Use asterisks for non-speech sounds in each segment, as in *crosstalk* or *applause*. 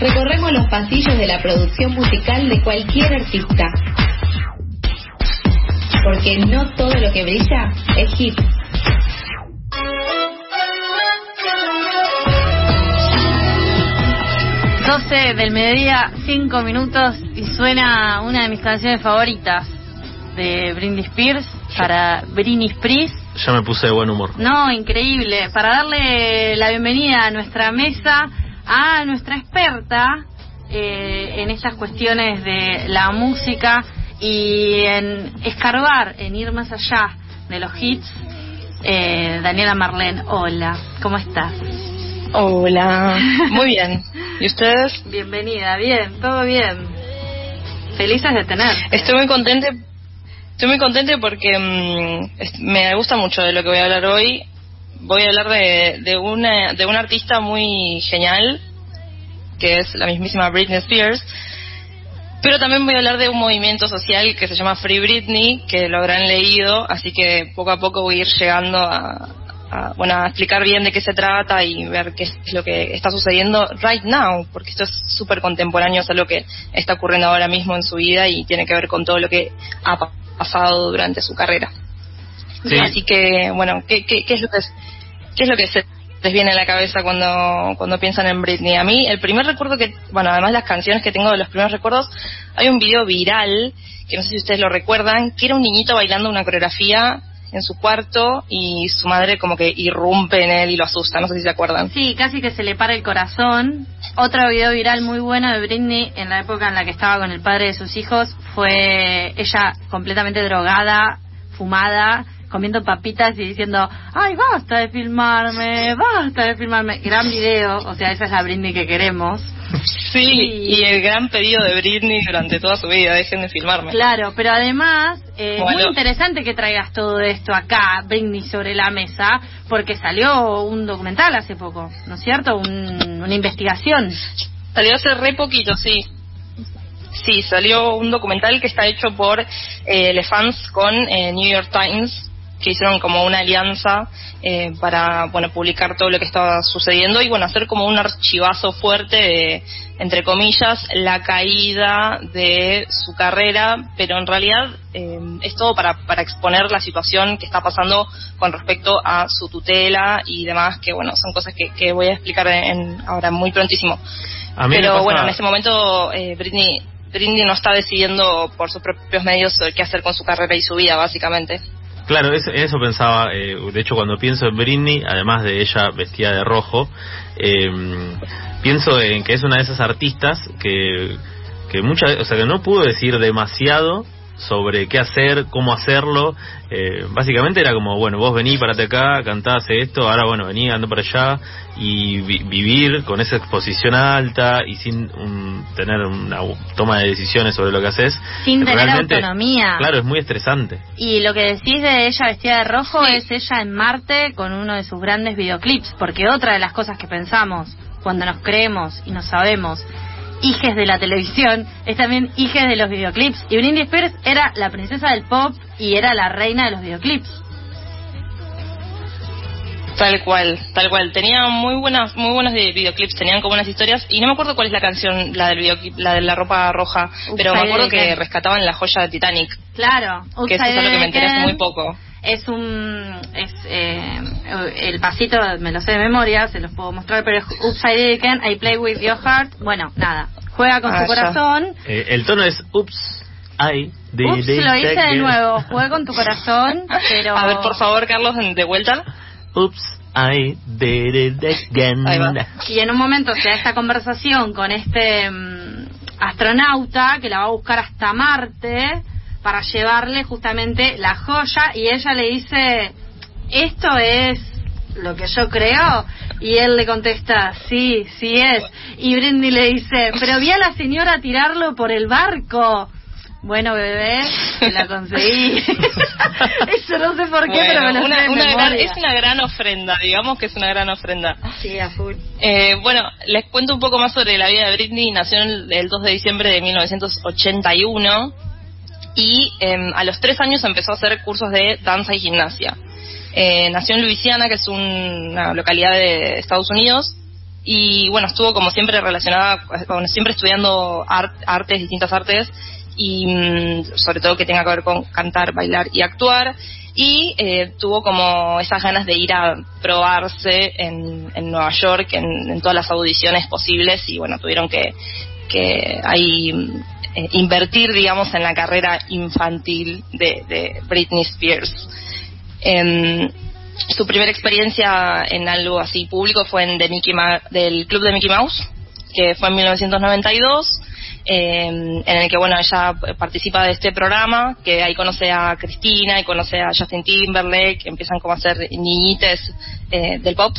recorremos los pasillos de la producción musical de cualquier artista. Porque no todo lo que brilla es hit. del mediodía, 5 minutos y suena una de mis canciones favoritas de Britney Spears para Britney Spears. Ya me puse de buen humor. No, increíble. Para darle la bienvenida a nuestra mesa a nuestra experta eh, en estas cuestiones de la música y en escarbar, en ir más allá de los hits. Eh, Daniela Marlene, hola, ¿cómo estás? Hola, muy bien. ¿Y ustedes? *laughs* Bienvenida, bien, todo bien. Felices de tener. Estoy muy contenta. Estoy muy contenta porque mm, me gusta mucho de lo que voy a hablar hoy. Voy a hablar de, de, una, de un artista muy genial, que es la mismísima Britney Spears. Pero también voy a hablar de un movimiento social que se llama Free Britney, que lo habrán leído, así que poco a poco voy a ir llegando a, a, bueno, a explicar bien de qué se trata y ver qué es lo que está sucediendo right now, porque esto es súper contemporáneo, es algo que está ocurriendo ahora mismo en su vida y tiene que ver con todo lo que ha pasado durante su carrera. Así que, bueno, ¿qué, qué, qué es lo que qué es lo que se les viene a la cabeza cuando, cuando piensan en Britney? A mí, el primer recuerdo que, bueno, además las canciones que tengo de los primeros recuerdos, hay un video viral, que no sé si ustedes lo recuerdan, que era un niñito bailando una coreografía en su cuarto y su madre como que irrumpe en él y lo asusta, no sé si se acuerdan. Sí, casi que se le para el corazón. Otro video viral muy bueno de Britney en la época en la que estaba con el padre de sus hijos fue ella completamente drogada, fumada, comiendo papitas y diciendo, ay, basta de filmarme, basta de filmarme. Gran video, o sea, esa es la Britney que queremos. *laughs* Sí, y el gran pedido de Britney durante toda su vida, dejen de filmarme. Claro, pero además, eh, muy interesante que traigas todo esto acá, Britney, sobre la mesa, porque salió un documental hace poco, ¿no es cierto? una investigación. Salió hace re poquito, sí. Sí, salió un documental que está hecho por eh, Le Fans con eh, New York Times que hicieron como una alianza eh, para bueno publicar todo lo que estaba sucediendo y bueno hacer como un archivazo fuerte de entre comillas la caída de su carrera pero en realidad eh, es todo para para exponer la situación que está pasando con respecto a su tutela y demás que bueno son cosas que, que voy a explicar en, ahora muy prontísimo. Pero bueno en ese momento eh, Britney Britney no está decidiendo por sus propios medios qué hacer con su carrera y su vida básicamente Claro, eso, eso pensaba, eh, de hecho cuando pienso en Britney, además de ella vestida de rojo, eh, pienso en que es una de esas artistas que, que muchas, o sea, que no pudo decir demasiado sobre qué hacer, cómo hacerlo. Eh, básicamente era como, bueno, vos vení, parate acá, cantás esto, ahora bueno, vení, ando para allá y vivir con esa exposición alta y sin tener una toma de decisiones sobre lo que haces. Sin tener autonomía. Claro, es muy estresante. Y lo que decís de ella vestida de rojo es ella en Marte con uno de sus grandes videoclips, porque otra de las cosas que pensamos cuando nos creemos y nos sabemos hijes de la televisión, es también hijes de los videoclips. Y Britney Spears era la princesa del pop y era la reina de los videoclips. Tal cual, tal cual. Tenía muy buenas, muy buenos videoclips, tenían como unas historias y no me acuerdo cuál es la canción, la del videoclip, la de la ropa roja, pero me acuerdo que rescataban la joya de Titanic. Claro, que eso es lo que me enteré muy poco. Es un, es eh, el pasito, me lo sé de memoria, se los puedo mostrar, pero es Upside Down, I Play With Your Heart. Bueno, nada, juega con su ah, corazón. Eh, el tono es Ups, I Ups, lo hice de nuevo, juega con tu corazón, *laughs* pero... A ver, por favor, Carlos, de vuelta. Ups, I did it again. Y en un momento se da esta conversación con este mm, astronauta que la va a buscar hasta Marte para llevarle justamente la joya y ella le dice, esto es lo que yo creo y él le contesta, sí, sí es. Y Brindy le dice, pero vi a la señora tirarlo por el barco. Bueno, bebé, te la conseguí. *laughs* Eso no sé por qué, pero me lo una, una Es una gran ofrenda, digamos que es una gran ofrenda. Sí, a full. Eh, bueno, les cuento un poco más sobre la vida de Britney. Nació el, el 2 de diciembre de 1981 y em, a los tres años empezó a hacer cursos de danza y gimnasia. Eh, nació en Luisiana, que es una localidad de Estados Unidos, y bueno, estuvo como siempre relacionada, bueno, siempre estudiando artes, distintas artes, y mm, sobre todo que tenga que ver con cantar, bailar y actuar y eh, tuvo como esas ganas de ir a probarse en, en Nueva York en, todas las audiciones posibles y bueno tuvieron que que ahí eh, invertir digamos en la carrera infantil de, de Britney Spears. Em, su primera experiencia en algo así público fue en Mickey del club de Mickey Mouse que fue en 1992 eh, en el que bueno ella participa de este programa que ahí conoce a Cristina y conoce a Justin Timberlake empiezan como a ser niñites eh, del pop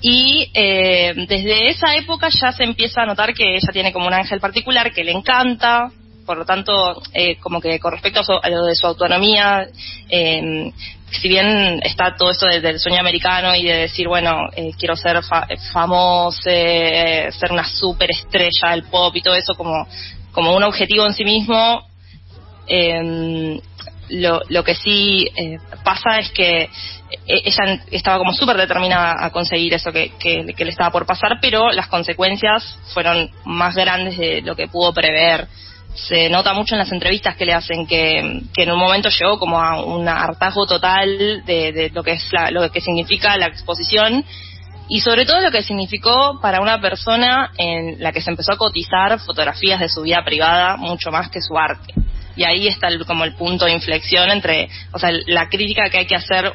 y eh, desde esa época ya se empieza a notar que ella tiene como un ángel particular que le encanta. Por lo tanto, como que con respecto a, lo de su autonomía, si bien está todo esto del sueño americano y de decir, bueno, quiero ser famoso, ser una superestrella del pop y todo eso como como un objetivo en sí mismo, eh, lo, lo, que sí eh, pasa es que ella estaba como súper determinada a conseguir eso que, que, le estaba por pasar, pero las consecuencias fueron más grandes de lo que pudo prever. Se nota mucho en las entrevistas que le hacen que, en un momento llegó como a un hartazgo total de, de lo que es la, lo que significa la exposición y sobre todo lo que significó para una persona en la que se empezó a cotizar fotografías de su vida privada mucho más que su arte. Y ahí está como el punto de inflexión entre, o sea, la crítica que hay que hacer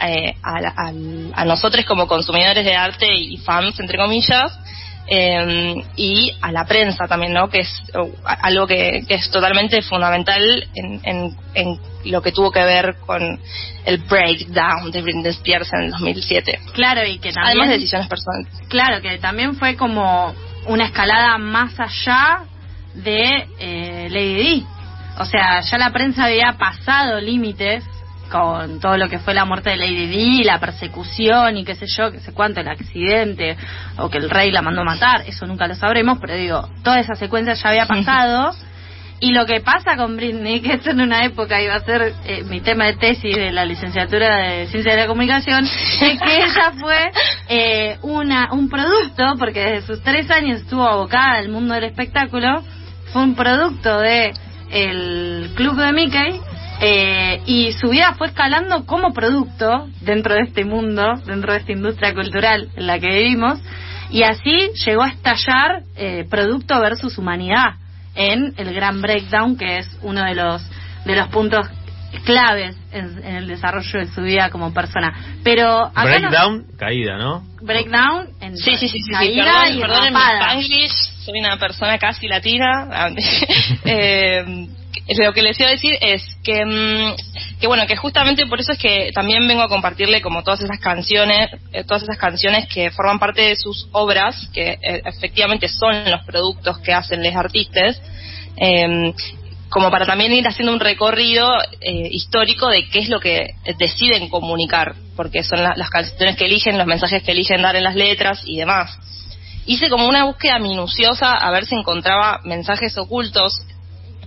eh, a, nosotros como consumidores de arte y fans, entre comillas, eh, y a la prensa también, ¿no? Que es uh, algo que, es totalmente fundamental en, en, lo que tuvo que ver con el breakdown de Britney Spears en el 2007. Claro, y que también... Además de decisiones personales. Claro, que también fue como una escalada más allá de eh, Lady Di. O sea, ya la prensa había pasado límites con todo lo que fue la muerte de Lady Di, la persecución y qué sé yo, qué sé cuánto, el accidente, o que el rey la mandó matar, eso nunca lo sabremos, pero digo, toda esa secuencia ya había *laughs* pasado. Y lo que pasa con Britney, que esto en una época iba a ser eh, mi tema de tesis de la licenciatura de Ciencia de la Comunicación, es que ella fue eh, una, un producto, porque desde sus tres años estuvo abocada al mundo del espectáculo, fue un producto de el club de Mickey, eh, y su vida fue escalando como producto dentro de este mundo, dentro de esta industria cultural en la que vivimos, y así llegó a estallar eh, producto versus humanidad en el gran breakdown, que es uno de los de los puntos claves en, el desarrollo de su vida como persona. Pero breakdown, caída, ¿no? Breakdown en sí, sí, sí, sí, caída y perdón, en soy una persona casi latina. *laughs* eh, lo que les iba a decir es que, mm, que bueno, que justamente por eso es que también vengo a compartirle como todas esas canciones, eh, todas esas canciones que forman parte de sus obras, que eh, efectivamente son los productos que hacen los artistas, em, como para también ir haciendo un recorrido eh, histórico de qué es lo que deciden comunicar, porque son las canciones que eligen, los mensajes que eligen dar en las letras y demás. Hice como una búsqueda minuciosa a ver si encontraba mensajes ocultos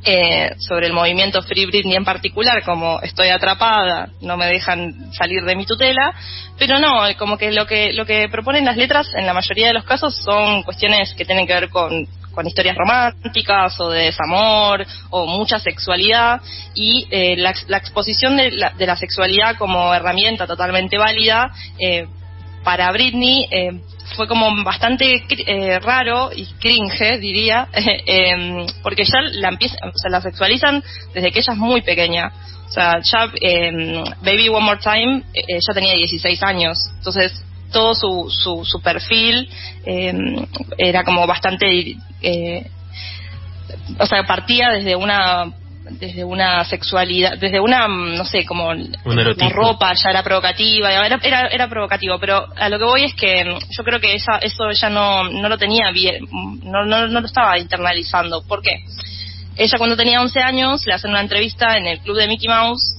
eh, sobre el movimiento Free Britney en particular, como estoy atrapada, no me dejan salir de mi tutela, pero no, como que lo que lo que proponen las letras en la mayoría de los casos son cuestiones que tienen que ver con, con historias románticas o de desamor o mucha sexualidad y eh, la, la, exposición de la, de la, sexualidad como herramienta totalmente válida eh, para Britney eh, fue como bastante eh, raro y cringe, diría, *laughs* eh, porque ya la sea, la sexualizan desde que ella es muy pequeña. O sea, ya em, Baby One More Time eh, ya tenía 16 años, entonces todo su, su, su perfil em, era como bastante, eh, o sea, partía desde una desde una sexualidad, desde una, no sé, como la ropa ya era provocativa, era, era, era, provocativo, pero a lo que voy es que yo creo que esa, eso ella no, no lo tenía bien, no, no, no lo estaba internalizando. ¿Por qué? Ella cuando tenía 11 años le hacen una entrevista en el club de Mickey Mouse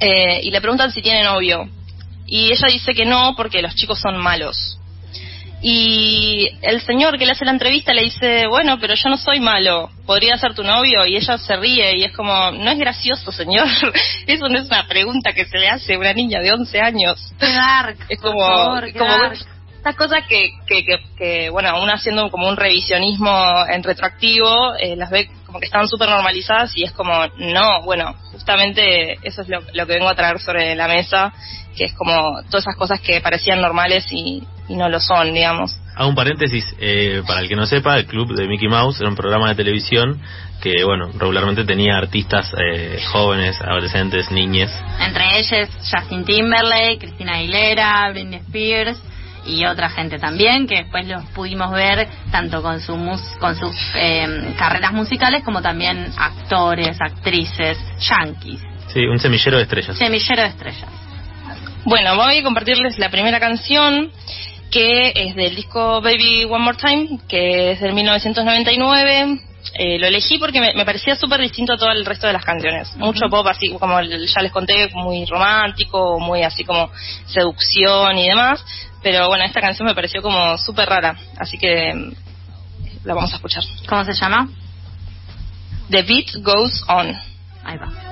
eh, y le preguntan si tiene novio. Y ella dice que no porque los chicos son malos. Y el señor que le hace la entrevista le dice, bueno, pero yo no soy malo, podría ser tu novio. Y ella se ríe y es como, no es gracioso, señor. *laughs* Eso no es una pregunta que se le hace a una niña de 11 años. Dark, *laughs* es como, como estas cosas que, que, que, bueno, aún haciendo como un revisionismo en retroactivo, eh, las ve como que están súper normalizadas y es como, no, bueno, justamente eso es lo, lo, que vengo a traer sobre la mesa, que es como todas esas cosas que parecían normales y, y no lo son, digamos. Hago un paréntesis, eh, para el que no sepa, el Club de Mickey Mouse era un programa de televisión que, bueno, regularmente tenía artistas eh, jóvenes, adolescentes, niñes. Entre ellos Justin Timberlake, Cristina Aguilera, Britney Spears y otra gente también, que después los pudimos ver tanto con, su con sus eh, carreras musicales como también actores, actrices, yankees. Sí, un semillero de estrellas. Semillero de estrellas. Bueno, voy a compartirles la primera canción que es del disco Baby One More Time, que es del 1999. Eh, lo elegí porque me, parecía súper distinto a todo el resto de las canciones. Mucho pop, así como ya les conté, muy romántico, muy así como seducción y demás. Pero bueno, esta canción me pareció como súper rara, así que mm, la vamos a escuchar. ¿Cómo se llama? The Beat Goes On. Ahí va.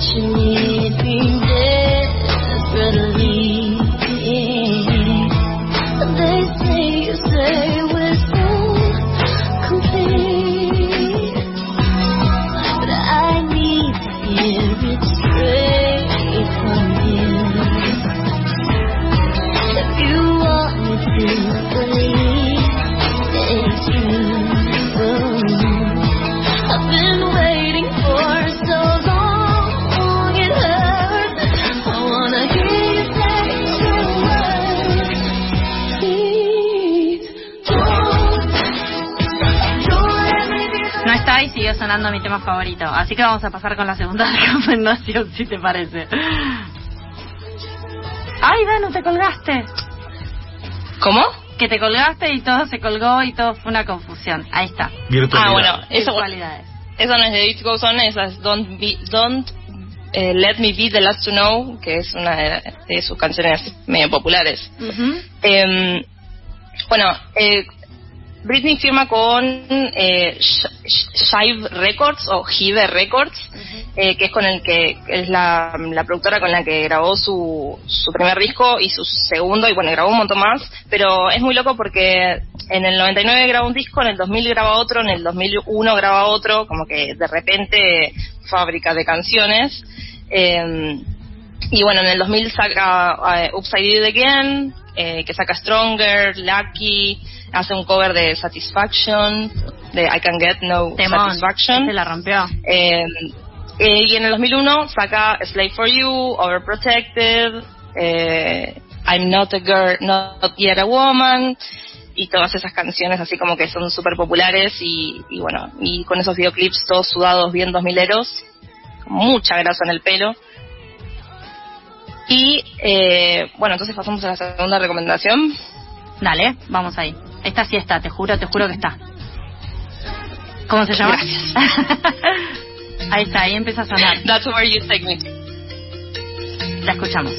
是你。Sonando mi tema favorito. Así que vamos a pasar con la segunda *laughs* recomendación, si te parece. ¡Ay, no te colgaste! ¿Cómo? Que te colgaste y todo se colgó y todo fue una confusión. Ahí está. Ah, bueno, eso, eso no es de It Goes On, esa es Don't, be, don't eh, Let Me Be the Last to Know, que es una de, sus canciones medio populares. Em, bueno, eh, Britney firma con eh, Shive Records o Hive Records, eh, que es con el que es la, productora con la que grabó su, su primer disco y su segundo, y bueno, grabó un montón más, pero es muy loco porque en el 99 graba un disco, en el 2000 graba otro, en el 2001 graba otro, como que de repente fábrica de canciones. Eh, y bueno, en el 2000 saca uh, Upside Down Again, eh, que saca Stronger, Lucky, hace un cover de Satisfaction, de I Can Get No Satisfaction. Se la rompió. Eh, eh, y en el 2001 saca Slave for You, Overprotected, eh, I'm Not a Girl, Not Yet a Woman, y todas esas canciones así como que son súper populares y, y, bueno, y con esos videoclips todos sudados bien dos mileros, mucha grasa en el pelo. Y eh, bueno, entonces pasamos a la segunda recomendación. Dale, vamos ahí. Esta sí está, te juro, te juro que está. ¿Cómo se llama? Gracias. *laughs* ahí está, ahí empieza a sonar. That's where you take me. La escuchamos.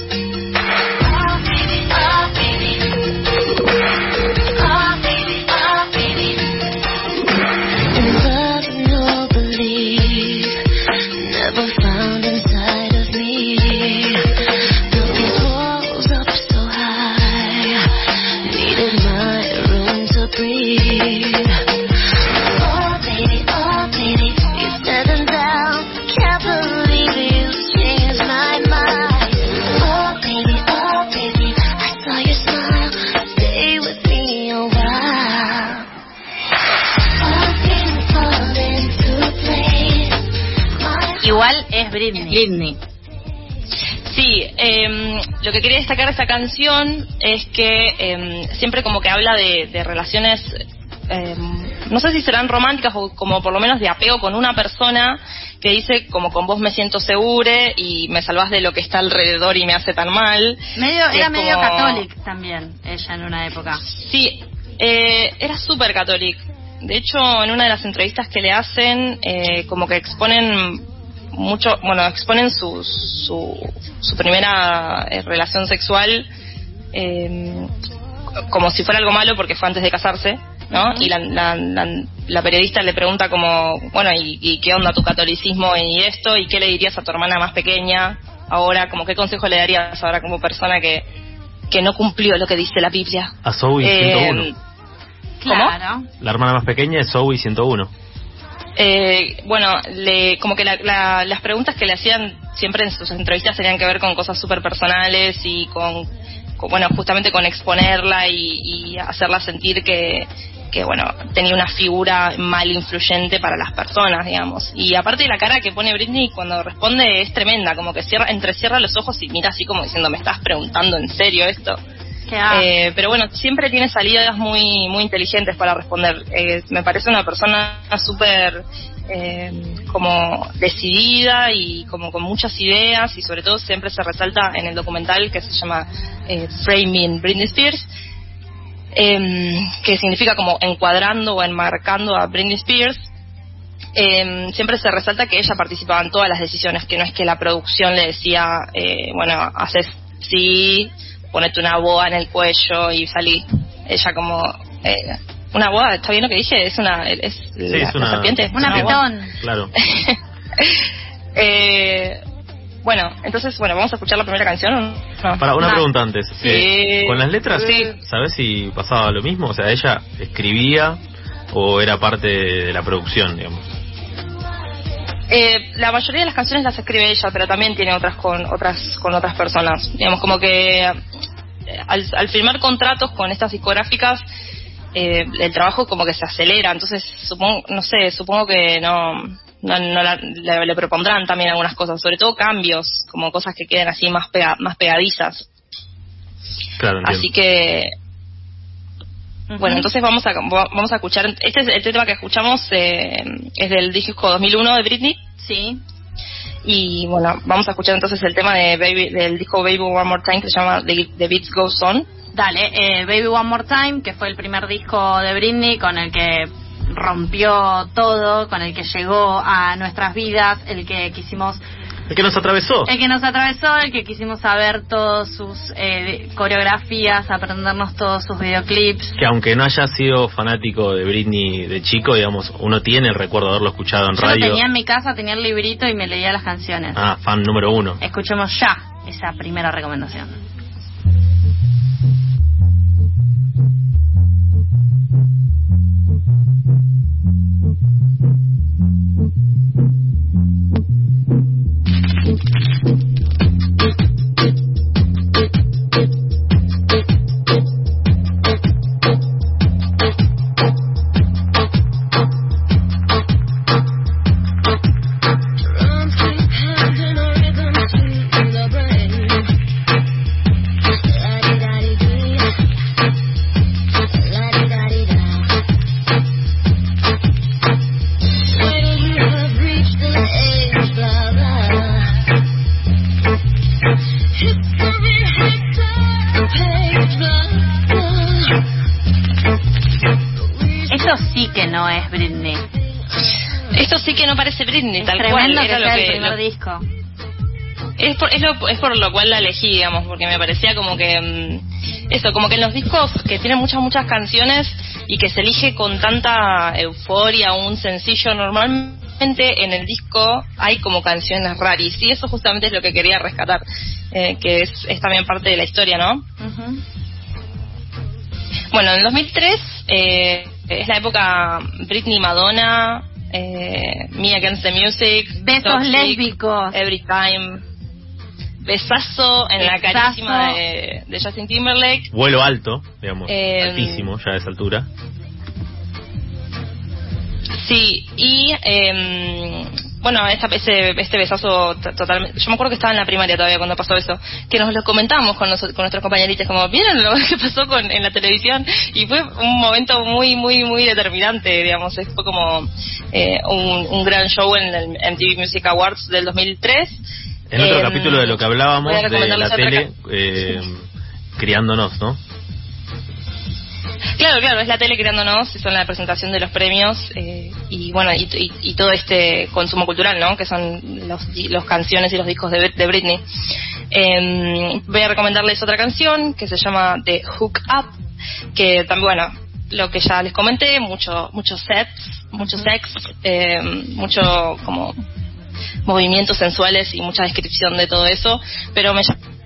Britney. Sí, em, lo que quería destacar de esta canción es que em, siempre como que habla de, relaciones, em, no sé si serán románticas o como por lo menos de apego con una persona que dice como con vos me siento segure y me salvas de lo que está alrededor y me hace tan mal. Medio, era medio católica también ella en una época. Sí, eh, era súper católica. De hecho, en una de las entrevistas que le hacen, eh, como que exponen mucho, bueno, exponen su, su, su primera eh, relación sexual eh, como si fuera algo malo porque fue antes de casarse, ¿no? Y la, la, la, periodista le pregunta como, bueno, ¿y, ¿y, qué onda tu catolicismo y esto? ¿Y qué le dirías a tu hermana más pequeña ahora? Como qué consejo le darías ahora como persona que, que no cumplió lo que dice la Biblia? A Zoe 101. ¿Cómo? Claro. La hermana más pequeña es Zoe 101. Eh, bueno, le, como que la, la, las preguntas que le hacían siempre en sus entrevistas tenían que ver con cosas súper personales y con, bueno, justamente con exponerla y, y hacerla sentir que, que, bueno, tenía una figura mal influyente para las personas, digamos. Y aparte la cara que pone Britney cuando responde es tremenda, como que cierra, entrecierra los ojos y mira así como diciendo, ¿me estás preguntando en serio esto? Eh, pero bueno, siempre tiene salidas muy muy inteligentes para responder. Eh, me parece una persona súper eh, como decidida y como con muchas ideas y sobre todo siempre se resalta en el documental que se llama eh, Framing Britney Spears, em, que significa como encuadrando o enmarcando a Britney Spears. Eh, siempre se resalta que ella participaba en todas las decisiones, que no es que la producción le decía, eh, bueno, haces sí, ponete una boa en el cuello y salí. Ella como eh, una boa, ¿está bien lo que dije? Es una es, Sí, la, es una- la serpiente. Una boa. pitón. Claro. *laughs* eh, bueno, entonces, bueno, vamos a escuchar la primera canción. ¿o no? Para una Va. pregunta antes. Sí. Eh, con las letras, Sí. ¿sabes si pasaba lo mismo? O sea, ella escribía o era parte de la producción, digamos. Eh, la mayoría de las canciones las escribe ella, pero también tiene otras con otras con otras personas. Digamos como que eh, al, al firmar contratos con estas discográficas eh, el trabajo como que se acelera. Entonces supongo, no sé, supongo que no no, no la- le, le propondrán también algunas cosas, sobre todo cambios, como cosas que queden así más pega- más pegadizas. Claro. Así que bueno, entonces vamos a vamos a escuchar este es este tema que escuchamos eh, es del disco 2001 de Britney. Sí. Y bueno, vamos a escuchar entonces el tema de Baby, del disco Baby One More Time que se llama The, The Beats Goes On. Dale, eh, Baby One More Time, que fue el primer disco de Britney con el que rompió todo, con el que llegó a nuestras vidas, el que quisimos, ¿El que nos atravesó? el que nos atravesó, el que quisimos saber todas sus eh, coreografías, aprendernos todos sus videoclips. Que aunque no haya sido fanático de Britney de chico, digamos, uno tiene el recuerdo de haberlo escuchado en Yo lo radio. tenía en mi casa, tenía el librito y me leía las canciones. Ah, fan número uno. Escuchemos ya esa primera recomendación. Esto sí que no parece Britney, tal cual. Que Era lo sea el que, primer lo- disco. es, por, es, lo- es por lo cual la elegí, digamos, porque me parecía como que. mm, eso, como que en los discos que tienen muchas, muchas canciones y que se elige con tanta euforia un sencillo, normalmente en el disco hay como canciones raris. Y eso justamente es lo que quería rescatar, eh, que es, es también parte de la historia, ¿no? Ujú. Bueno, en el 2003 eh, es la época Britney Madonna, eh, Me Against the Music, Besos Toxic, lésbicos. Every Time, besazo en la carísima de, de Justin Timberlake. Vuelo alto, digamos, Eh, altísimo ya a esa altura. Sí, y eh, bueno, esta, ese, este besazo totalmente. Yo me acuerdo que estaba en la primaria todavía cuando pasó eso, que nos lo comentamos con, los- con nuestros compañeritos, como, ¿vieron lo que pasó con, en la televisión? Y fue un momento muy, muy, muy determinante, digamos. Fue como eh, un, un gran show en el MTV Music Awards del 2003. En otro Eh, capítulo de lo que hablábamos de la tele, eh, criándonos, ¿no? Claro, claro, es la tele creándonos, son la presentación de los premios eh, y bueno, y, todo este consumo cultural, ¿no? Que son los, los canciones y los discos de, de Britney. Em, voy a recomendarles otra canción que se llama The Hook Up, que también, bueno, lo que ya les comenté, mucho, mucho sets, mucho sex, em, mucho como movimientos sensuales y mucha descripción de todo eso, pero me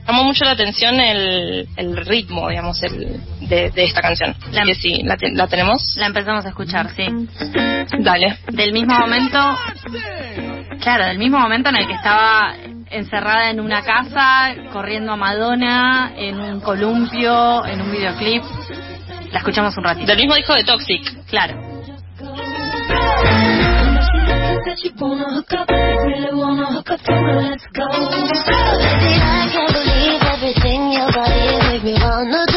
llamó mucho la atención el, el ritmo, digamos, el, de, esta canción. La, que sí, la, la, tenemos. La empezamos a escuchar, sí. Dale. Del mismo momento, claro, del mismo momento en el que estaba encerrada en una casa, corriendo a Madonna, en un columpio, en un videoclip. La escuchamos un ratito. Del mismo disco de Toxic. Claro. you wanna hook up. Really wanna hook up, let's go. Baby, I can't believe everything your body make me wanna do.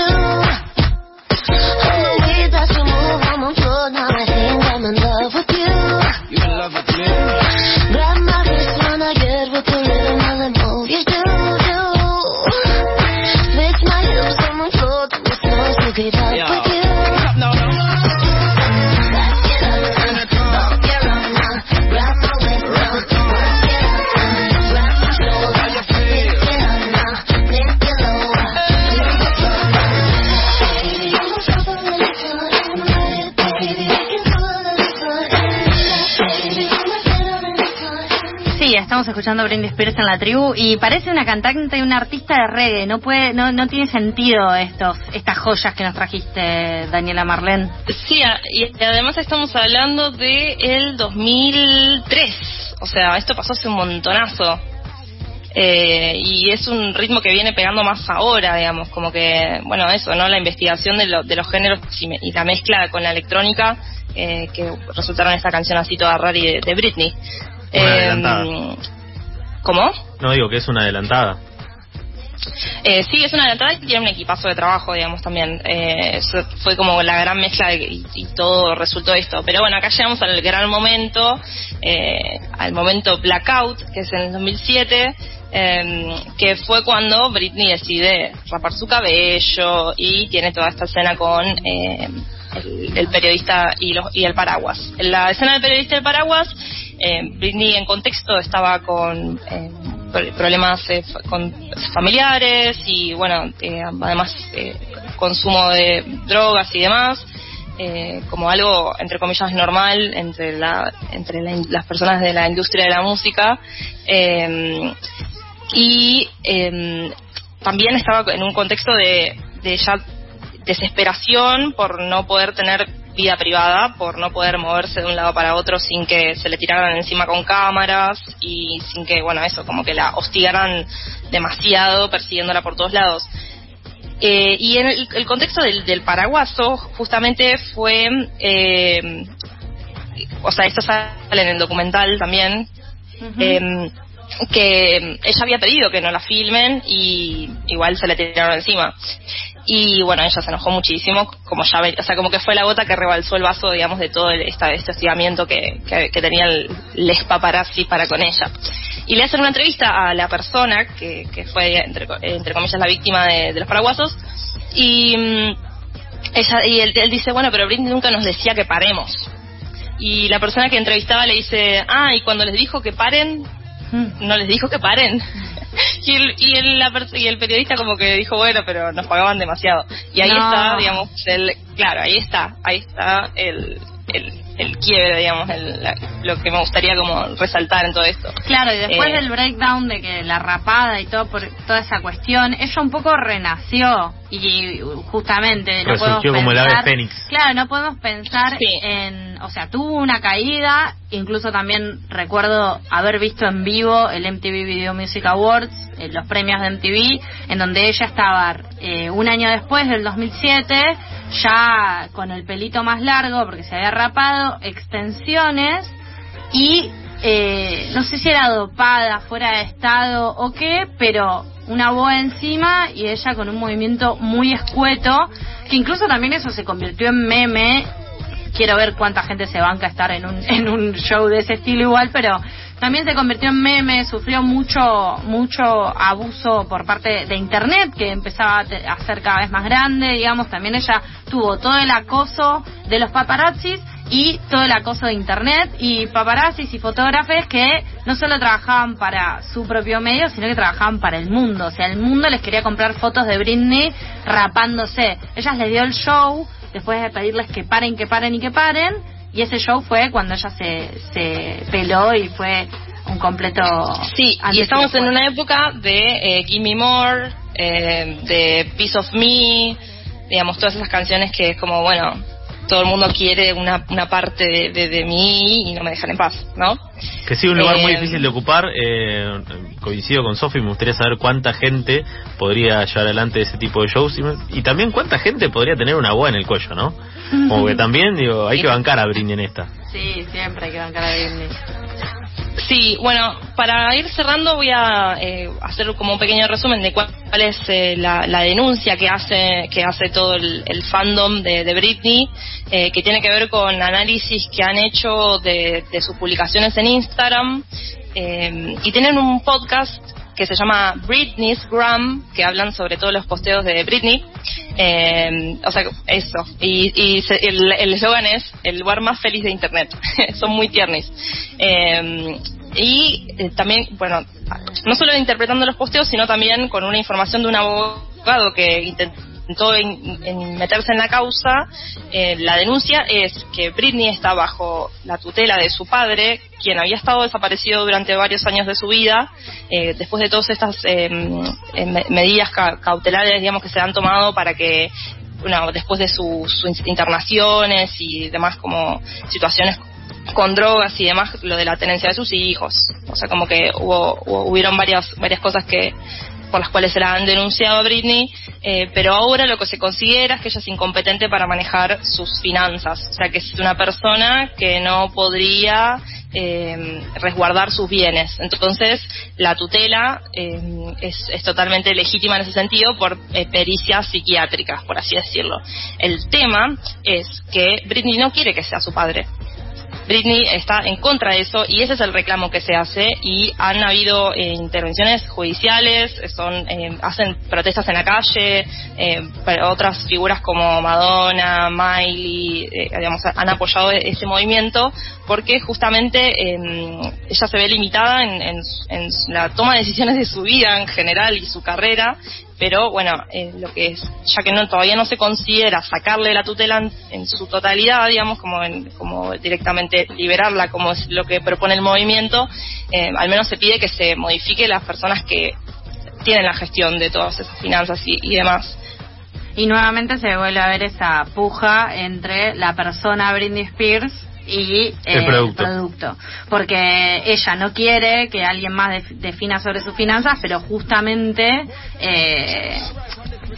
Escuchando Britney Spears en la tribu y parece una cantante y una artista de reggae. No puede, no, no tiene sentido estos, estas joyas que nos trajiste, Daniela Marlene. Sí, y además estamos hablando de el 2003. O sea, esto pasó hace un montonazo. Eh, y es un ritmo que viene pegando más ahora, digamos, como que, bueno, eso, ¿no? La investigación de, de los géneros y, la mezcla con la electrónica eh, que resultaron esta canción así toda rara de, de Britney. Eh, ¿Cómo? No digo que es una adelantada. Eh, sí, es una adelantada y tiene un equipazo de trabajo, digamos, también. Eh, fue como la gran mezcla y, todo resultó esto. Pero bueno, acá llegamos al gran momento, eh, al momento Blackout, que es en el 2007, em, que fue cuando Britney decide rapar su cabello y tiene toda esta escena con el, periodista y, los, y el paraguas. En la escena del periodista y el paraguas eh, Britney en contexto estaba con eh, problemas eh, con familiares y bueno, eh, además consumo de drogas y demás. como algo entre comillas normal entre la entre las personas de la industria de la música y también estaba en un contexto de, de ya desesperación por no poder tener vida privada por no poder moverse de un lado para otro sin que se le tiraran encima con cámaras y sin que, bueno, eso, como que la hostigaran demasiado persiguiéndola por todos lados. Eh, y en el, contexto del, del, paraguaso, justamente fue, eh, o sea, esto sale en el documental también, em, que ella había pedido que no la filmen y igual se le tiraron encima. Y bueno, ella se enojó muchísimo, como ya o sea, como que fue la gota que rebalsó el vaso, digamos, de todo esta, este hostigamiento que, que, tenía el les paparazzi para con ella. Y le hacen una entrevista a la persona que, que fue, entre, entre comillas, la víctima de, los paraguasos. Y, mm, ella, y él, él dice, bueno, pero Britney nunca nos decía que paremos. Y la persona que entrevistaba le dice, ah, y cuando les dijo que paren. *laughs* no les dijo que paren. y, el, y, el, y el periodista como que dijo, bueno, pero nos pagaban demasiado. Y ahí está, digamos, el, claro, ahí está, ahí está el, el, el quiebre, digamos, el, lo que me gustaría como resaltar en todo esto. Claro, y después eh, del breakdown de que la rapada y todo por toda esa cuestión, ella un poco renació y justamente no podemos como el ave fénix. Claro, no podemos pensar en, o sea, tuvo una caída, incluso también recuerdo haber visto en vivo el MTV Video Music Awards, eh, los premios de MTV, en donde ella estaba eh, un año después del 2007, ya con el pelito más largo porque se había rapado, extensiones y eh, no sé si era dopada, fuera de estado o qué, pero una boa encima y ella con un movimiento muy escueto, que incluso también eso se convirtió en meme. Quiero ver cuánta gente se banca estar en un, en un show de ese estilo igual, pero también se convirtió en meme, sufrió mucho, mucho abuso por parte de internet, que empezaba a ser cada vez más grande, digamos, también ella tuvo todo el acoso de los paparazzis y todo el acoso de internet y paparazzis y fotógrafos que no solo trabajaban para su propio medio, sino que trabajaban para el mundo. O sea, el mundo les quería comprar fotos de Britney rapándose. Ellas les dio el show después de pedirles que paren, que paren y que paren. Y ese show fue cuando ella se, se peló y fue un completo... Sí, y estamos en una época de eh, Gimme More, eh, de Piece of Me, digamos, todas esas canciones que es como, bueno, todo el mundo quiere una, una parte de, de, mí y no me dejan en paz, ¿no? Que sí, un lugar muy eh, difícil de ocupar. Eh, coincido con Sofi, me gustaría saber cuánta gente podría llevar adelante ese tipo de shows y, también cuánta gente podría tener una boa en el cuello, ¿no? Como que también, digo, hay que bancar a Britney en esta. Sí, siempre hay que bancar a Britney. Sí, bueno, para ir cerrando voy a eh, hacer como un pequeño resumen de cuál es eh, la, denuncia que hace que hace todo el, fandom de, Britney, eh, que tiene que ver con análisis que han hecho de, sus publicaciones en Instagram y tienen un podcast que se llama Britney's Gram, que hablan sobre todos los posteos de Britney. o sea, eso. Y, y el eslogan es el lugar más feliz de Internet. *laughs* Son muy tiernis. Eh, y eh, también, bueno, no solo interpretando los posteos, sino también con una información de un abogado que intentó meterse en la causa. Eh, la denuncia es que Britney está bajo la tutela de su padre, quien había estado desaparecido durante varios años de su vida, eh, después de todas estas em, em, medidas cautelares, digamos, que se han tomado para que bueno, después de sus internaciones y demás como situaciones con drogas y demás lo de la tenencia de sus hijos. O sea, como que hubo, hubieron varias, varias cosas que por las cuales se la han denunciado a Britney, eh, pero ahora lo que se considera es que ella es incompetente para manejar sus finanzas, o sea que es una persona que no podría eh, resguardar sus bienes. Entonces, la tutela eh, es, es, totalmente legítima en ese sentido por pericias psiquiátricas, por así decirlo. El tema es que Britney no quiere que sea su padre. Britney está en contra de eso y ese es el reclamo que se hace y han habido eh, intervenciones judiciales, son eh, hacen protestas en la calle, eh, otras figuras como Madonna, Miley, digamos, han apoyado ese movimiento porque justamente em, ella se ve limitada en, la toma de decisiones de su vida en general y su carrera pero bueno, eh, lo que es, ya que no todavía no se considera sacarle la tutela en, su totalidad, digamos, como, como directamente liberarla, como es lo que propone el movimiento, eh, al menos se pide que se modifique las personas que tienen la gestión de todas esas finanzas y, y demás. Y nuevamente se vuelve a ver esa puja entre la persona Britney Spears y el, eh, producto. Porque ella no quiere que alguien más defina sobre sus finanzas, pero justamente eh,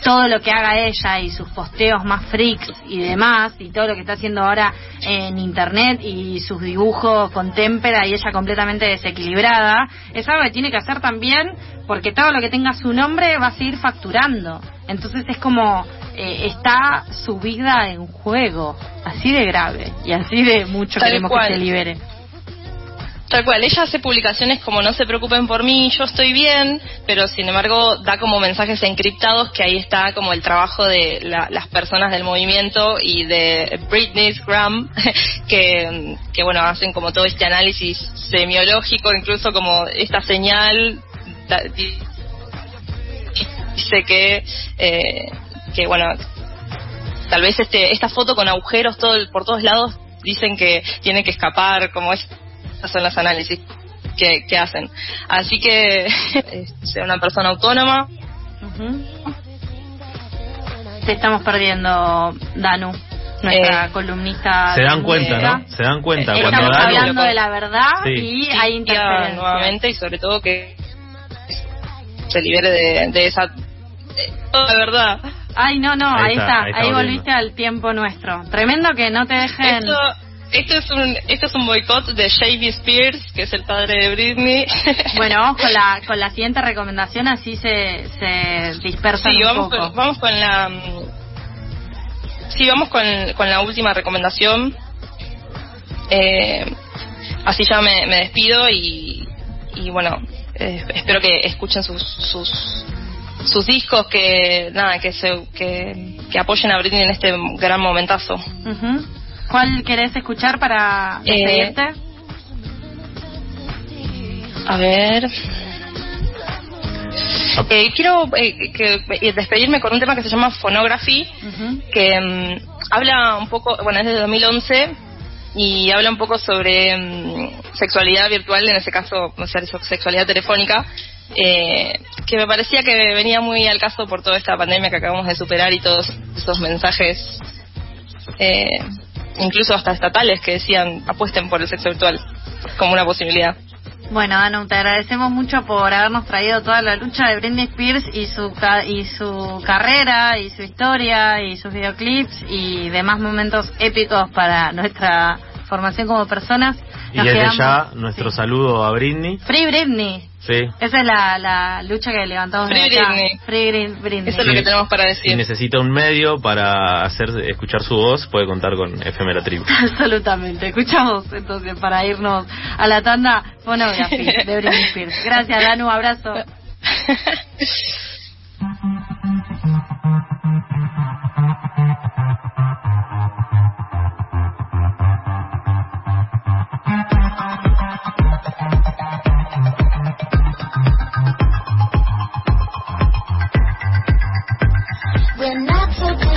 todo lo que haga ella y sus posteos más freaks y demás, y todo lo que está haciendo ahora en internet y sus dibujos con témpera y ella completamente desequilibrada, es algo que tiene que hacer también porque todo lo que tenga su nombre va a seguir facturando. Entonces es como eh, está su vida en juego, así de grave y así de mucho queremos que se libere. Tal cual, ella hace publicaciones como no se preocupen por mí, yo estoy bien, pero sin embargo da como mensajes encriptados que ahí está como el trabajo de las personas del movimiento y de Britney's Gram, *laughs* que, bueno, hacen como todo este análisis semiológico, incluso como esta señal dice que eh, que bueno, tal vez este esta foto con agujeros todo por todos lados dicen que tiene que escapar, como es, son los análisis que, que hacen. Así que *laughs* sea una persona autónoma. Te estamos perdiendo, Danu nuestra eh, columnista. Se dan cuenta, ¿no? Se dan cuenta. Estamos cuando hablando de la verdad y hay interferencia. Nuevamente y sobre todo que se libere de, de esa... De, verdad. Ay, no, no, ahí, está, ahí, volviste al tiempo nuestro. Tremendo que no te dejen... Esto, es un esto es un boicot de Jamie Spears, que es el padre de Britney. *laughs* Bueno, vamos con la, con la siguiente recomendación, así se, se dispersa un vamos poco. Con, vamos con la sí, vamos con, con la última recomendación. Eh, así ya me, me despido y, y bueno, eh, espero que escuchen sus, sus, sus discos, que nada, que, se, que, que apoyen a Britney en este gran momentazo. Ujú. ¿Cuál querés escuchar para Eh, despedirte? A ver. Eh, quiero eh, que, eh, despedirme con un tema que se llama Phonography, que mm, habla un poco, bueno, es de 2011 y habla un poco sobre mm, sexualidad virtual, en ese caso, o sea, sexualidad telefónica, eh, que me parecía que venía muy al caso por toda esta pandemia que acabamos de superar y todos esos mensajes, eh, incluso hasta estatales, que decían apuesten por el sexo virtual como una posibilidad. Bueno, Anu, te agradecemos mucho por habernos traído toda la lucha de Britney Spears y su ca- y su carrera y su historia y sus videoclips y demás momentos épicos para nuestra formación como personas. Y desde quedamos- ya, nuestro sí. saludo a Britney. Free Britney. Sí. Esa es la, la lucha que levantamos Free de acá. Britney. Free Britney. Eso es lo que tenemos para decir. Si necesita un medio para hacer escuchar su voz, puede contar con FM La Tribu. *laughs* Absolutamente. Escuchamos entonces para irnos a la tanda Fonografía *laughs* de Britney Spears. Gracias, Danu. Abrazo. *laughs* We're not so